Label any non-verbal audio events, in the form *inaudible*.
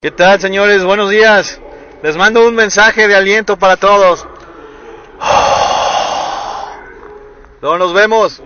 ¿Qué tal, señores? Buenos días. Les mando un mensaje de aliento para todos. *sighs* Luego nos vemos.